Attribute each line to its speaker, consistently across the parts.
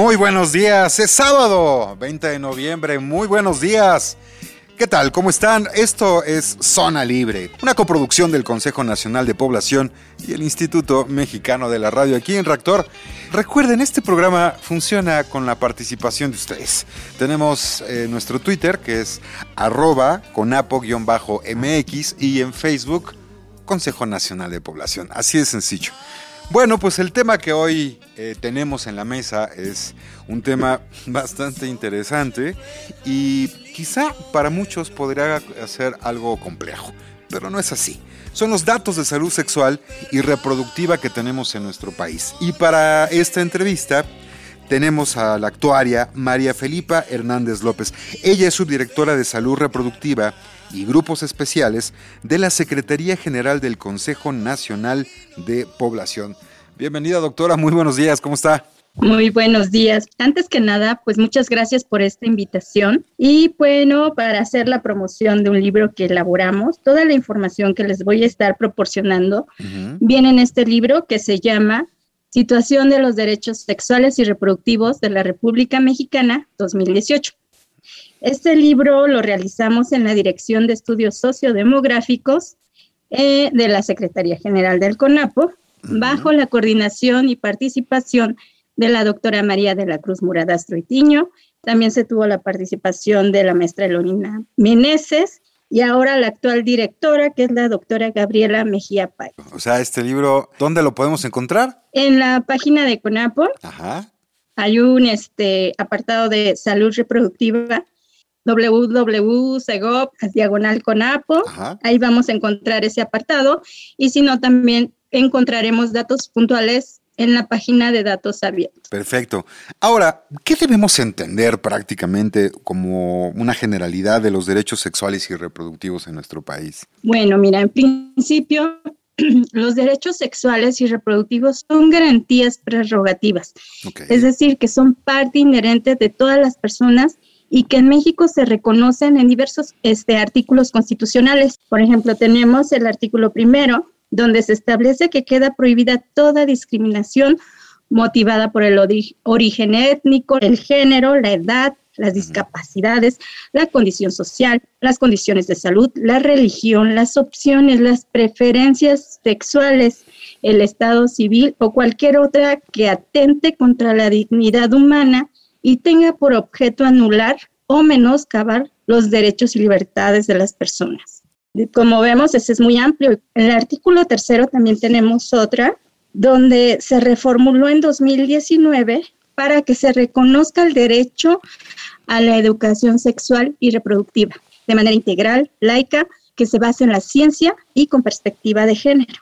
Speaker 1: Muy buenos días, es sábado 20 de noviembre, muy buenos días. ¿Qué tal? ¿Cómo están? Esto es Zona Libre, una coproducción del Consejo Nacional de Población y el Instituto Mexicano de la Radio aquí en Reactor. Recuerden, este programa funciona con la participación de ustedes. Tenemos eh, nuestro Twitter que es conapo-mx y en Facebook Consejo Nacional de Población. Así de sencillo. Bueno, pues el tema que hoy eh, tenemos en la mesa es un tema bastante interesante y quizá para muchos podría ser algo complejo, pero no es así. Son los datos de salud sexual y reproductiva que tenemos en nuestro país. Y para esta entrevista tenemos a la actuaria María Felipa Hernández López. Ella es subdirectora de salud reproductiva y grupos especiales de la Secretaría General del Consejo Nacional de Población. Bienvenida doctora, muy buenos días, ¿cómo está?
Speaker 2: Muy buenos días. Antes que nada, pues muchas gracias por esta invitación y bueno, para hacer la promoción de un libro que elaboramos, toda la información que les voy a estar proporcionando viene en este libro que se llama Situación de los Derechos Sexuales y Reproductivos de la República Mexicana 2018. Este libro lo realizamos en la Dirección de Estudios Sociodemográficos eh, de la Secretaría General del CONAPO, bajo la coordinación y participación de la doctora María de la Cruz Muradastro Itiño. También se tuvo la participación de la maestra Elorina Meneses y ahora la actual directora, que es la doctora Gabriela Mejía Pay.
Speaker 1: O sea, este libro, ¿dónde lo podemos encontrar?
Speaker 2: En la página de CONAPO. Ajá. Hay un este, apartado de salud reproductiva www.segop, diagonal conapo, ahí vamos a encontrar ese apartado y si no también encontraremos datos puntuales en la página de datos abiertos.
Speaker 1: Perfecto. Ahora, ¿qué debemos entender prácticamente como una generalidad de los derechos sexuales y reproductivos en nuestro país?
Speaker 2: Bueno, mira, en principio los derechos sexuales y reproductivos son garantías prerrogativas, es decir, que son parte inherente de todas las personas y que en México se reconocen en diversos este, artículos constitucionales. Por ejemplo, tenemos el artículo primero, donde se establece que queda prohibida toda discriminación motivada por el origen étnico, el género, la edad, las discapacidades, la condición social, las condiciones de salud, la religión, las opciones, las preferencias sexuales, el estado civil o cualquier otra que atente contra la dignidad humana y tenga por objeto anular o menoscabar los derechos y libertades de las personas. Como vemos, ese es muy amplio. En el artículo tercero también tenemos otra, donde se reformuló en 2019 para que se reconozca el derecho a la educación sexual y reproductiva de manera integral, laica, que se base en la ciencia y con perspectiva de género.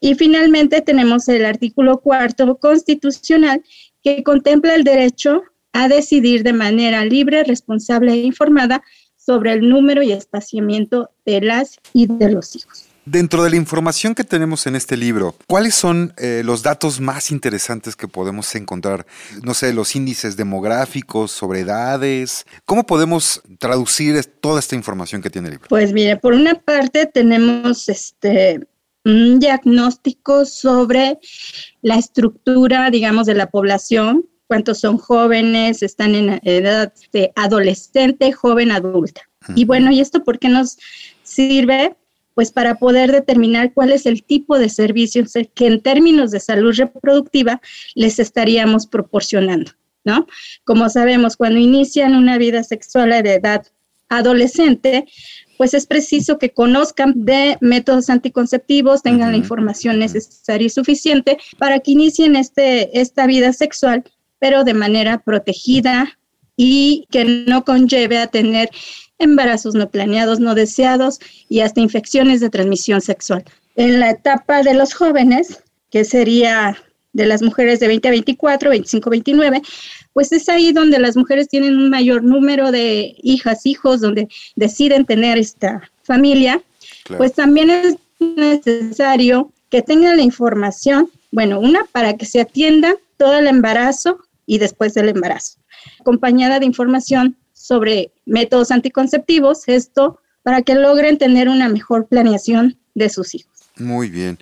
Speaker 2: Y finalmente tenemos el artículo cuarto constitucional que contempla el derecho a decidir de manera libre, responsable e informada sobre el número y espaciamiento de las y de los hijos.
Speaker 1: Dentro de la información que tenemos en este libro, ¿cuáles son eh, los datos más interesantes que podemos encontrar? No sé, los índices demográficos, sobre edades. ¿Cómo podemos traducir toda esta información que tiene el libro?
Speaker 2: Pues mire, por una parte tenemos este un diagnóstico sobre la estructura, digamos, de la población, cuántos son jóvenes, están en edad de adolescente, joven, adulta. Y bueno, ¿y esto por qué nos sirve? Pues para poder determinar cuál es el tipo de servicios que en términos de salud reproductiva les estaríamos proporcionando, ¿no? Como sabemos, cuando inician una vida sexual de edad adolescente, pues es preciso que conozcan de métodos anticonceptivos, tengan la información necesaria y suficiente para que inicien este, esta vida sexual, pero de manera protegida y que no conlleve a tener embarazos no planeados, no deseados y hasta infecciones de transmisión sexual. En la etapa de los jóvenes, que sería de las mujeres de 20 a 24, 25 a 29, pues es ahí donde las mujeres tienen un mayor número de hijas, hijos, donde deciden tener esta familia, pues también es necesario que tengan la información, bueno, una para que se atienda todo el embarazo y después del embarazo, acompañada de información sobre métodos anticonceptivos, esto para que logren tener una mejor planeación de sus hijos.
Speaker 1: Muy bien.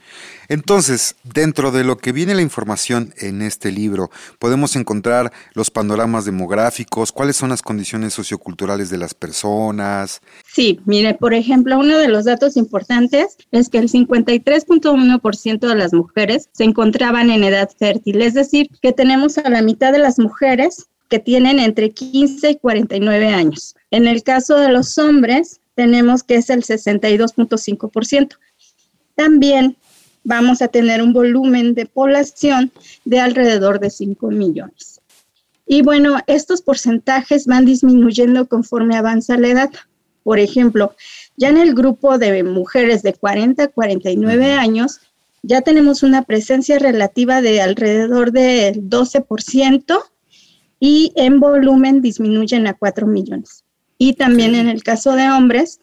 Speaker 1: Entonces, dentro de lo que viene la información en este libro, podemos encontrar los panoramas demográficos, cuáles son las condiciones socioculturales de las personas.
Speaker 2: Sí, mire, por ejemplo, uno de los datos importantes es que el 53.1% de las mujeres se encontraban en edad fértil, es decir, que tenemos a la mitad de las mujeres que tienen entre 15 y 49 años. En el caso de los hombres, tenemos que es el 62.5%. También vamos a tener un volumen de población de alrededor de 5 millones. Y bueno, estos porcentajes van disminuyendo conforme avanza la edad. Por ejemplo, ya en el grupo de mujeres de 40 a 49 años, ya tenemos una presencia relativa de alrededor del 12% y en volumen disminuyen a 4 millones. Y también en el caso de hombres,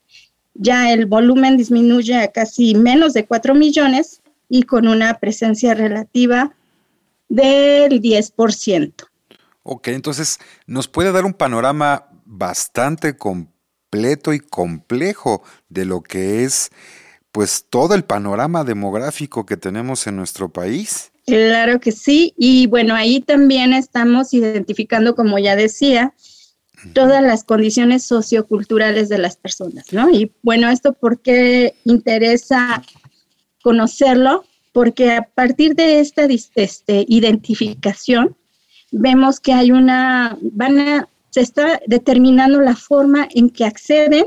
Speaker 2: ya el volumen disminuye a casi menos de 4 millones y con una presencia relativa del 10%.
Speaker 1: Ok, entonces nos puede dar un panorama bastante completo y complejo de lo que es pues todo el panorama demográfico que tenemos en nuestro país.
Speaker 2: Claro que sí, y bueno, ahí también estamos identificando, como ya decía, todas las condiciones socioculturales de las personas, ¿no? Y bueno, esto por qué interesa conocerlo, porque a partir de esta este, identificación vemos que hay una, van a, se está determinando la forma en que acceden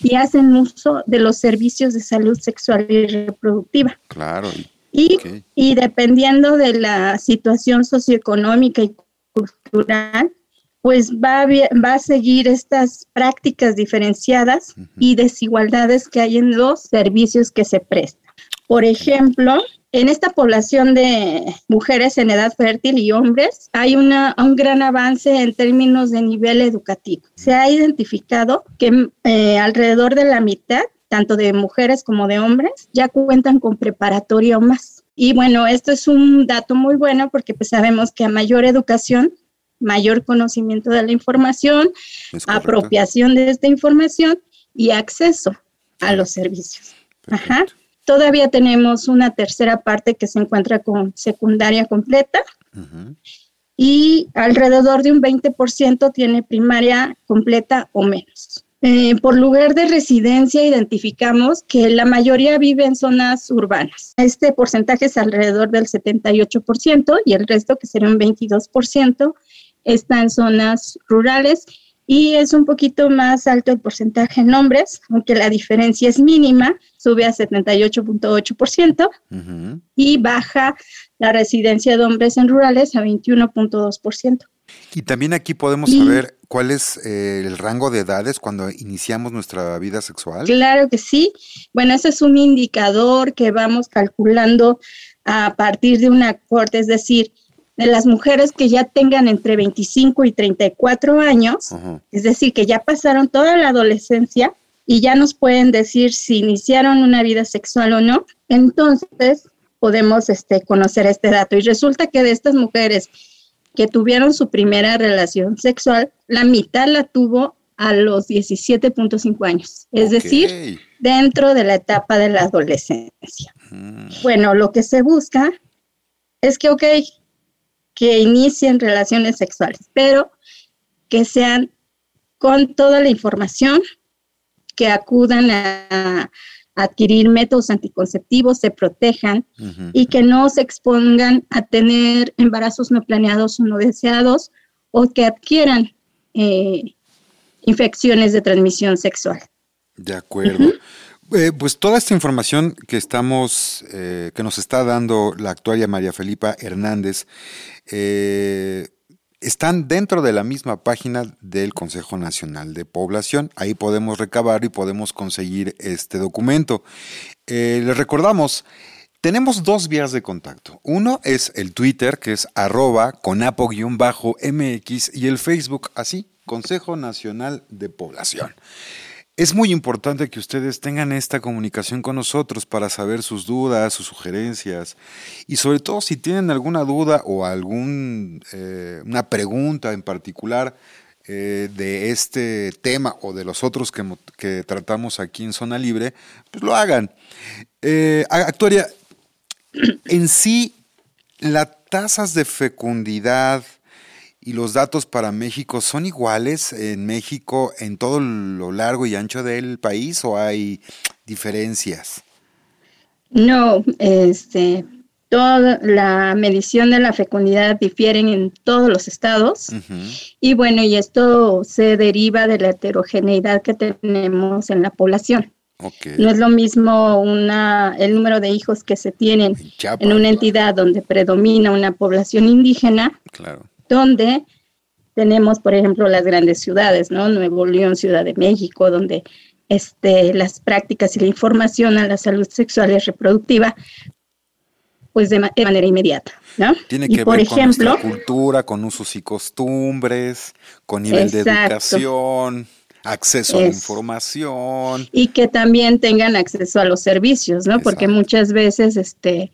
Speaker 2: y hacen uso de los servicios de salud sexual y reproductiva.
Speaker 1: Claro.
Speaker 2: Y, y dependiendo de la situación socioeconómica y cultural, pues va a, va a seguir estas prácticas diferenciadas y desigualdades que hay en los servicios que se prestan. Por ejemplo, en esta población de mujeres en edad fértil y hombres hay una, un gran avance en términos de nivel educativo. Se ha identificado que eh, alrededor de la mitad, tanto de mujeres como de hombres, ya cuentan con preparatoria o más. Y bueno, esto es un dato muy bueno porque pues sabemos que a mayor educación, mayor conocimiento de la información, apropiación de esta información y acceso a los servicios. Ajá. Todavía tenemos una tercera parte que se encuentra con secundaria completa y alrededor de un 20% tiene primaria completa o menos. Eh, por lugar de residencia identificamos que la mayoría vive en zonas urbanas. Este porcentaje es alrededor del 78% y el resto, que sería un 22%, está en zonas rurales y es un poquito más alto el porcentaje en hombres, aunque la diferencia es mínima, sube a 78.8% y baja la residencia de hombres en rurales a 21.2%.
Speaker 1: Y también aquí podemos saber cuál es eh, el rango de edades cuando iniciamos nuestra vida sexual.
Speaker 2: Claro que sí. Bueno, ese es un indicador que vamos calculando a partir de una corte, es decir, de las mujeres que ya tengan entre 25 y 34 años, es decir, que ya pasaron toda la adolescencia y ya nos pueden decir si iniciaron una vida sexual o no, entonces podemos este, conocer este dato. Y resulta que de estas mujeres que tuvieron su primera relación sexual, la mitad la tuvo a los 17.5 años, es decir, dentro de la etapa de la adolescencia. Bueno, lo que se busca es que, ok, que inicien relaciones sexuales, pero que sean con toda la información, que acudan a, adquirir métodos anticonceptivos, se protejan y que no se expongan a tener embarazos no planeados o no deseados o que adquieran eh, infecciones de transmisión sexual.
Speaker 1: De acuerdo. Eh, pues toda esta información que estamos, eh, que nos está dando la actuaria María Felipa Hernández, eh, están dentro de la misma página del Consejo Nacional de Población. Ahí podemos recabar y podemos conseguir este documento. les recordamos, Tenemos dos vías de contacto. Uno es el Twitter, que es arroba conapo-mx y el Facebook, así, Consejo Nacional de Población. Es muy importante que ustedes tengan esta comunicación con nosotros para saber sus dudas, sus sugerencias y sobre todo si tienen alguna duda o alguna eh, pregunta en particular eh, de este tema o de los otros que, tratamos aquí en Zona Libre, pues lo hagan. Eh, Actuaria, en sí, las tasas de fecundidad y los datos para México son iguales en México en todo lo largo y ancho del país o hay diferencias?
Speaker 2: No, este, toda la medición de la fecundidad difieren en todos los estados. Y bueno, y esto se deriva de la heterogeneidad que tenemos en la población. No es lo mismo una, el número de hijos que se tienen en, una entidad donde predomina una población indígena, donde tenemos, por ejemplo, las grandes ciudades, ¿no? Nuevo León, Ciudad de México, donde este, las prácticas y la información a la salud sexual y reproductiva, pues de, manera inmediata, ¿no?
Speaker 1: Tiene que ver con nuestra cultura, con usos y costumbres, con nivel de educación acceso a la información.
Speaker 2: Y que también tengan acceso a los servicios, ¿no? Porque muchas veces este,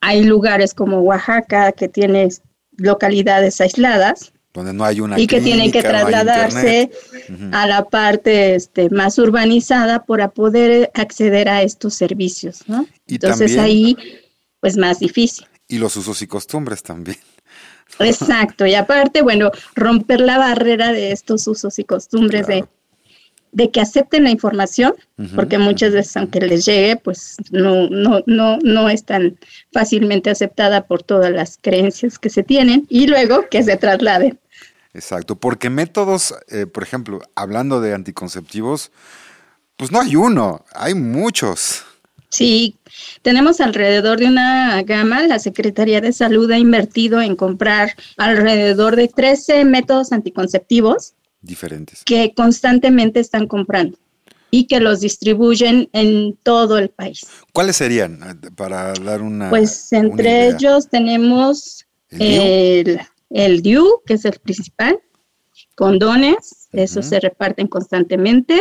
Speaker 2: hay lugares como Oaxaca que tiene localidades aisladas.
Speaker 1: Donde no hay una
Speaker 2: Y que tienen que trasladarse a la parte este, más urbanizada para poder acceder a estos servicios, ¿no? Entonces ahí, pues más difícil.
Speaker 1: Y los usos y costumbres también.
Speaker 2: Exacto, y aparte, bueno, romper la barrera de estos usos y costumbres de, de que acepten la información, porque muchas veces aunque les llegue, pues no, no, no, no es tan fácilmente aceptada por todas las creencias que se tienen, y luego que se trasladen.
Speaker 1: Exacto, porque métodos, eh, por ejemplo, hablando de anticonceptivos, pues no hay uno, hay muchos.
Speaker 2: Sí, tenemos alrededor de una gama, la Secretaría de Salud ha invertido en comprar alrededor de 13 métodos anticonceptivos
Speaker 1: diferentes.
Speaker 2: que constantemente están comprando y que los distribuyen en todo el país.
Speaker 1: ¿Cuáles serían para dar una
Speaker 2: Pues entre ellos tenemos el, el, DIU, que es el principal, condones, esos se reparten constantemente,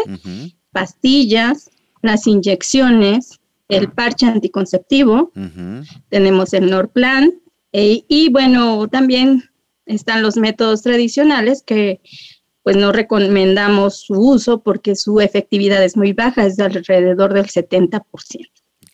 Speaker 2: pastillas, las inyecciones, el parche anticonceptivo, tenemos el Norplan eh, y bueno, también están los métodos tradicionales que pues no recomendamos su uso porque su efectividad es muy baja, es de alrededor del 70%.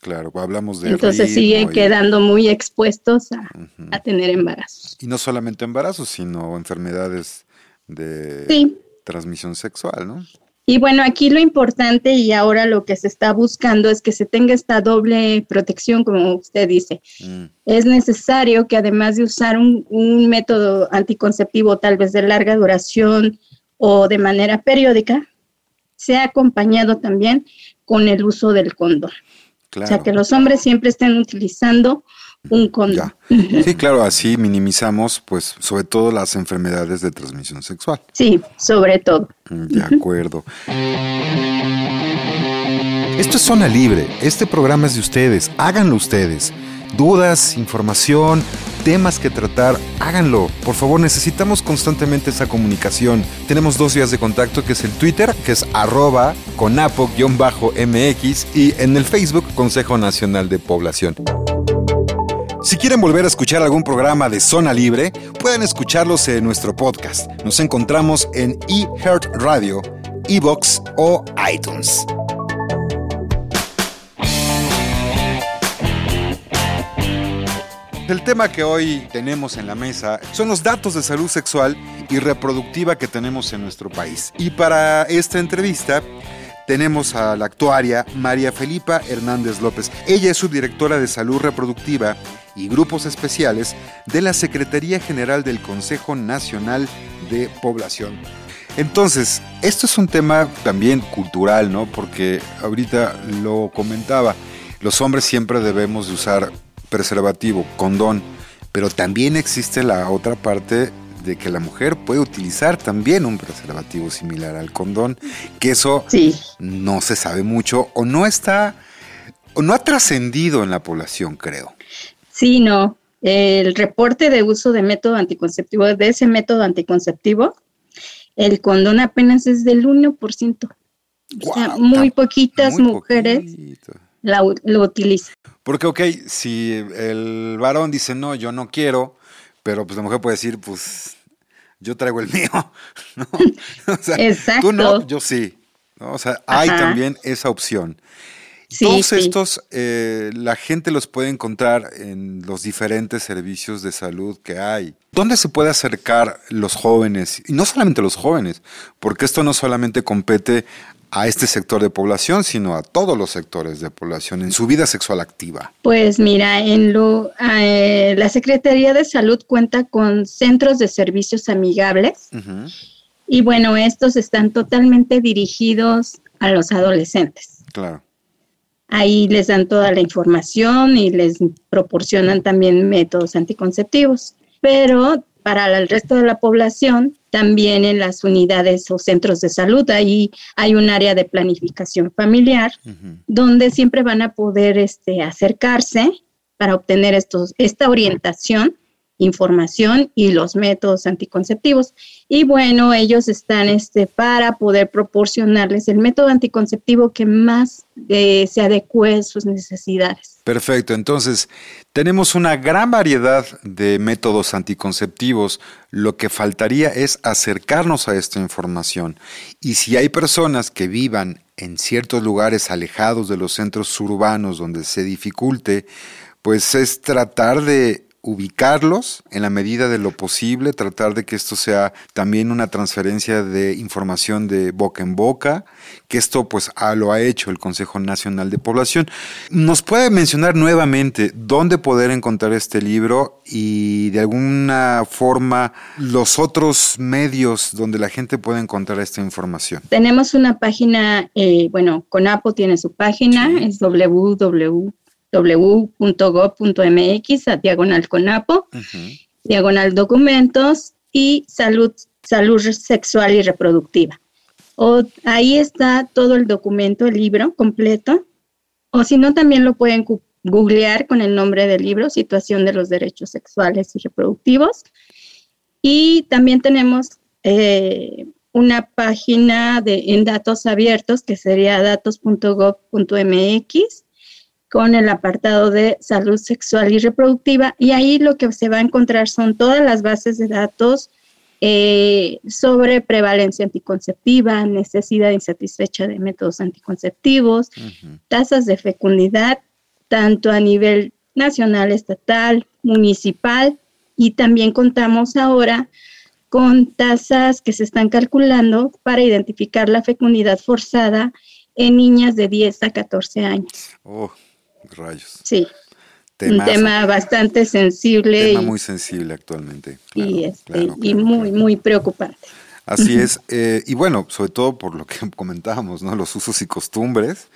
Speaker 1: Claro, hablamos de...
Speaker 2: Entonces siguen quedando muy expuestos a, tener embarazos.
Speaker 1: Y no solamente embarazos, sino enfermedades de transmisión sexual, ¿no?
Speaker 2: Y bueno, aquí lo importante y ahora lo que se está buscando es que se tenga esta doble protección, como usted dice. Mm. Es necesario que además de usar un, método anticonceptivo tal vez de larga duración o de manera periódica, sea acompañado también con el uso del condón. O sea, que los hombres siempre estén utilizando un condón.
Speaker 1: Sí, claro, así minimizamos, pues, sobre todo las enfermedades de transmisión sexual.
Speaker 2: Sí, sobre todo.
Speaker 1: Mm, de acuerdo. Esto es Zona Libre. Este programa es de ustedes. Háganlo ustedes. Dudas, información, temas que tratar, háganlo. Por favor, necesitamos constantemente esa comunicación. Tenemos dos vías de contacto, que es el Twitter, que es arroba conapo-mx y en el Facebook Consejo Nacional de Población. Si quieren volver a escuchar algún programa de Zona Libre, pueden escucharlos en nuestro podcast. Nos encontramos en eHeart Radio, Evox o iTunes. El tema que hoy tenemos en la mesa son los datos de salud sexual y reproductiva que tenemos en nuestro país. Y para esta entrevista tenemos a la actuaria María Felipa Hernández López. Ella es subdirectora de salud reproductiva y grupos especiales de la Secretaría General del Consejo Nacional de Población. Entonces, esto es un tema también cultural, ¿no? Porque ahorita lo comentaba, los hombres siempre debemos de usar preservativo, condón, pero también existe la otra parte de que la mujer puede utilizar también un preservativo similar al condón, que eso no se sabe mucho o no está no ha trascendido en la población, creo.
Speaker 2: Sí, no. El reporte de uso de método anticonceptivo, de ese método anticonceptivo, el condón apenas es del 1%. o sea, muy poquitas mujeres lo utilizan.
Speaker 1: Porque, ok, si el varón dice, no, yo no quiero, pero pues la mujer puede decir, pues yo traigo el mío. ¿no?
Speaker 2: Exacto.
Speaker 1: Tú no, yo sí. O sea, hay también esa opción. Todos estos, eh, la gente los puede encontrar en los diferentes servicios de salud que hay. ¿Dónde se puede acercar los jóvenes? Y no solamente los jóvenes, porque esto no solamente compete a este sector de población, sino a todos los sectores de población en su vida sexual activa?
Speaker 2: Pues mira, en lo, eh, la Secretaría de Salud cuenta con centros de servicios amigables y bueno, estos están totalmente dirigidos a los adolescentes.
Speaker 1: Claro.
Speaker 2: Ahí les dan toda la información y les proporcionan también métodos anticonceptivos. Pero para el resto de la población, también en las unidades o centros de salud, ahí hay un área de planificación familiar donde siempre van a poder este, acercarse para obtener estos, esta orientación información y los métodos anticonceptivos. Y bueno, ellos están este, para poder proporcionarles el método anticonceptivo que más eh, se adecue a sus necesidades.
Speaker 1: Perfecto, entonces tenemos una gran variedad de métodos anticonceptivos. Lo que faltaría es acercarnos a esta información. Y si hay personas que vivan en ciertos lugares alejados de los centros urbanos donde se dificulte, pues es tratar de ubicarlos en la medida de lo posible, tratar de que esto sea también una transferencia de información de boca en boca, que esto pues lo ha hecho el Consejo Nacional de Población. ¿Nos puede mencionar nuevamente dónde poder encontrar este libro y de alguna forma los otros medios donde la gente puede encontrar esta información?
Speaker 2: Tenemos una página, eh, bueno, CONAPO tiene su página, es www www.gov.mx a diagonal conapo, diagonal documentos y salud, salud sexual y reproductiva. O, ahí está todo el documento, el libro completo. O si no, también lo pueden googlear con el nombre del libro, Situación de los Derechos Sexuales y Reproductivos. Y también tenemos eh, una página de, en datos abiertos que sería datos.gov.mx con el apartado de salud sexual y reproductiva. Y ahí lo que se va a encontrar son todas las bases de datos eh, sobre prevalencia anticonceptiva, necesidad insatisfecha de métodos anticonceptivos, tasas de fecundidad, tanto a nivel nacional, estatal, municipal y también contamos ahora con tasas que se están calculando para identificar la fecundidad forzada en niñas de 10 a 14 años.
Speaker 1: Oh, Rayos.
Speaker 2: Sí. un tema bastante sensible.
Speaker 1: Tema muy sensible actualmente.
Speaker 2: y, este, y muy, muy preocupante.
Speaker 1: Así es. Eh, y bueno, sobre todo por lo que comentábamos, ¿no? Los usos y costumbres.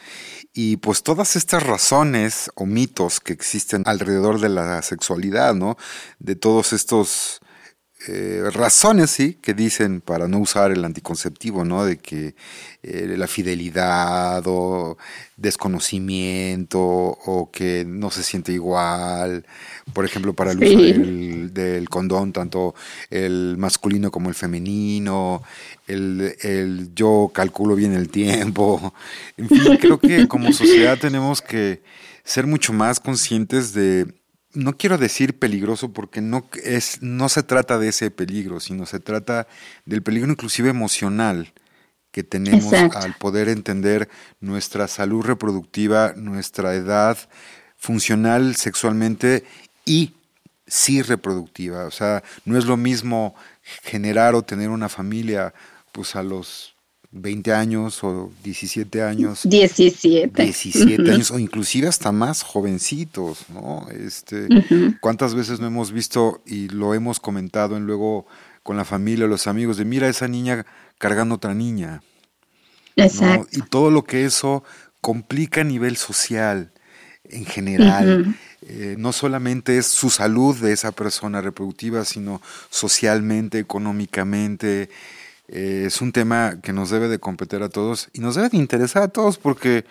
Speaker 1: Y pues todas estas razones o mitos que existen alrededor de la sexualidad, ¿no? De todos estos eh, razones, sí, que dicen para no usar el anticonceptivo, ¿no? De que eh, la fidelidad o desconocimiento o que no se siente igual. Por ejemplo, para el uso del, condón, tanto el masculino como el femenino, el, el yo calculo bien el tiempo. En fin, creo que como sociedad tenemos que ser mucho más conscientes de no quiero decir peligroso porque no, es, no se trata de ese peligro, sino se trata del peligro inclusive emocional que tenemos al poder entender nuestra salud reproductiva, nuestra edad funcional sexualmente y sí reproductiva. O sea, no es lo mismo generar o tener una familia pues a los 20 años o 17 años.
Speaker 2: 17.
Speaker 1: 17 años o inclusive hasta más jovencitos, ¿no? Este, ¿Cuántas veces no hemos visto y lo hemos comentado en luego con la familia, los amigos, de mira esa niña cargando otra niña?
Speaker 2: Exacto.
Speaker 1: Y todo lo que eso complica a nivel social en general. Eh, no solamente es su salud de esa persona reproductiva, sino socialmente, económicamente, eh, es un tema que nos debe de competir a todos y nos debe de interesar a todos porque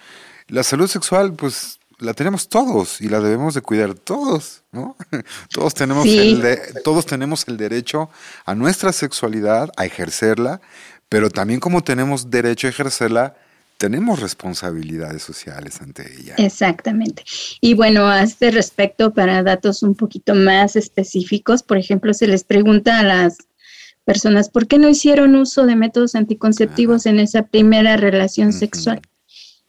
Speaker 1: la salud sexual, pues la tenemos todos y la debemos de cuidar todos, ¿no? Todos tenemos, el todos tenemos el derecho a nuestra sexualidad, a ejercerla, pero también como tenemos derecho a ejercerla, tenemos responsabilidades sociales ante ella.
Speaker 2: Exactamente. Y bueno, a este respecto, para datos un poquito más específicos, por ejemplo, se les pregunta a las personas por qué no hicieron uso de métodos anticonceptivos en esa primera relación sexual.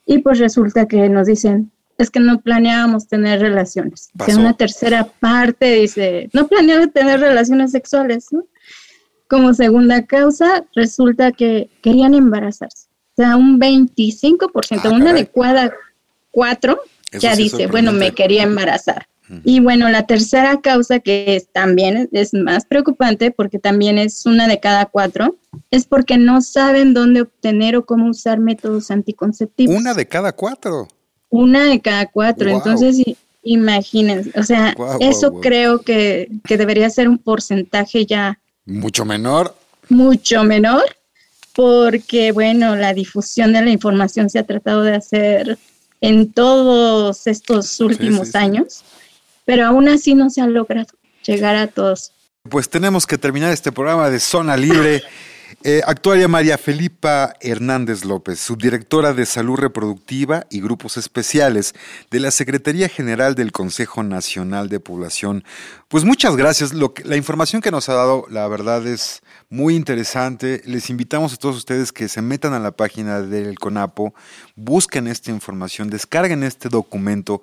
Speaker 2: Y pues resulta que nos dicen, es que no planeábamos tener relaciones. En una tercera parte dice, no planeaba tener relaciones sexuales. Como segunda causa, resulta que querían embarazarse sea, un 25%, ah, una adecuada cuatro, ya dice, bueno, me quería embarazar. Y bueno, la tercera causa que es, también es más preocupante porque también es una de cada cuatro, es porque no saben dónde obtener o cómo usar métodos anticonceptivos.
Speaker 1: Una de cada cuatro.
Speaker 2: Una de cada cuatro. Entonces, imagínense, o sea, eso creo que, que debería ser un porcentaje ya.
Speaker 1: Mucho menor.
Speaker 2: Mucho menor porque, bueno, la difusión de la información se ha tratado de hacer en todos estos últimos años, pero aún así no se ha logrado llegar a todos.
Speaker 1: Pues tenemos que terminar este programa de Zona Libre. Eh, actuaria María Felipa Hernández López, subdirectora de Salud Reproductiva y Grupos Especiales de la Secretaría General del Consejo Nacional de Población. Pues muchas gracias. Lo la información que nos ha dado, la verdad es muy interesante. Les invitamos a todos ustedes que se metan a la página del CONAPO, busquen esta información, descarguen este documento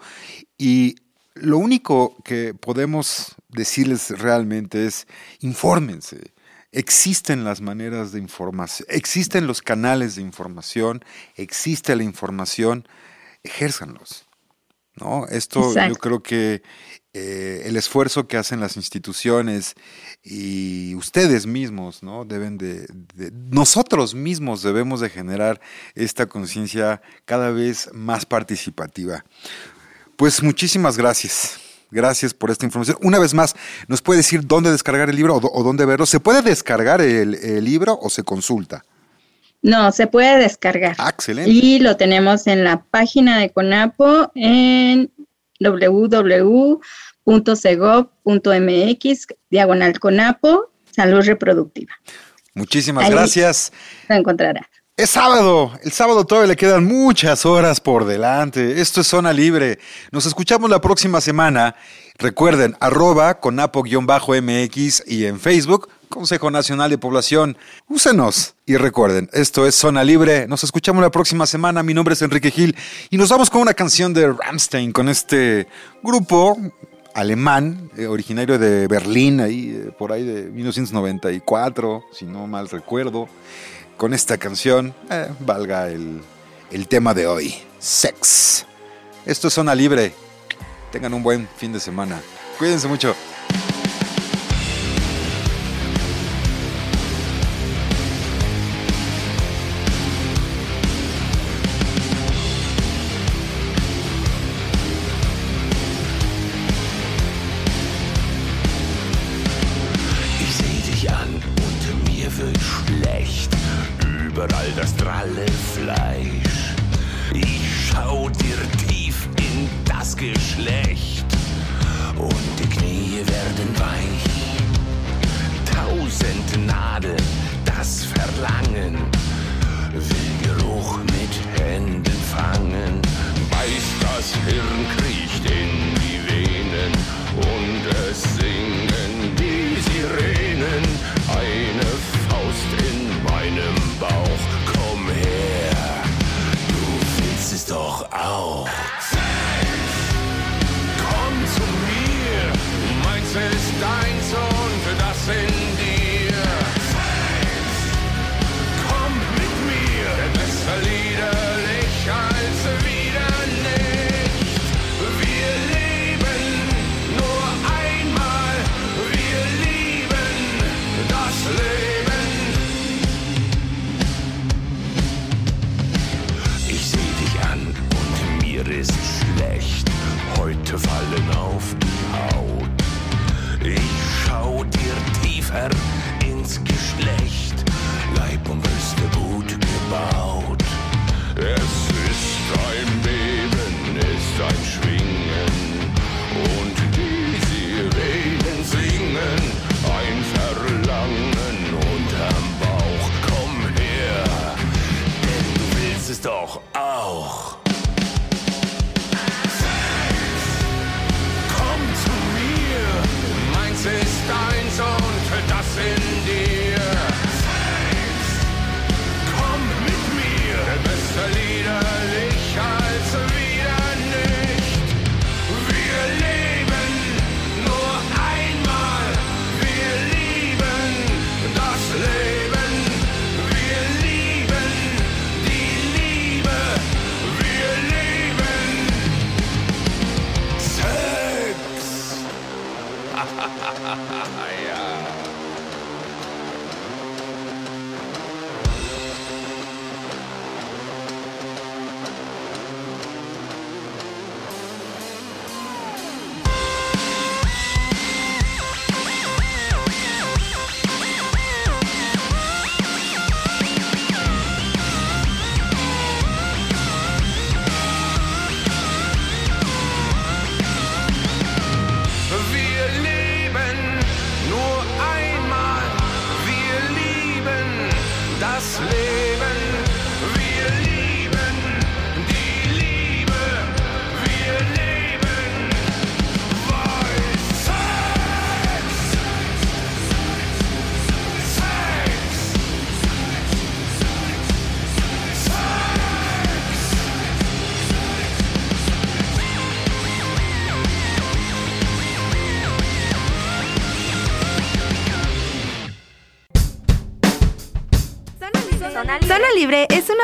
Speaker 1: y lo único que podemos decirles realmente es infórmense Existen las maneras de información, existen los canales de información, existe la información, ejérzanlos. ¿no? Esto yo creo que eh, el esfuerzo que hacen las instituciones y ustedes mismos, ¿no? Deben de, nosotros mismos debemos de generar esta conciencia cada vez más participativa. Pues muchísimas gracias. Gracias por esta información. Una vez más, ¿nos puede decir dónde descargar el libro o, dónde verlo? ¿Se puede descargar el, libro o se consulta?
Speaker 2: No, se puede descargar.
Speaker 1: Ah, excelente.
Speaker 2: Y lo tenemos en la página de CONAPO en www.segov.mx, diagonal CONAPO, salud reproductiva.
Speaker 1: Muchísimas gracias.
Speaker 2: Se encontrará.
Speaker 1: Es sábado, el sábado todavía le quedan muchas horas por delante. Esto es Zona Libre. Nos escuchamos la próxima semana. Recuerden, arroba conapo-mx y en Facebook, Consejo Nacional de Población. Úsenos. Y recuerden, esto es Zona Libre. Nos escuchamos la próxima semana. Mi nombre es Enrique Gil y nos vamos con una canción de Ramstein, con este grupo alemán, eh, originario de Berlín, ahí eh, por ahí de 1994, si no mal recuerdo con esta canción, eh, valga el, el tema de hoy, sex. Esto es Zona Libre. Tengan un buen fin de semana. Cuídense mucho.
Speaker 3: Es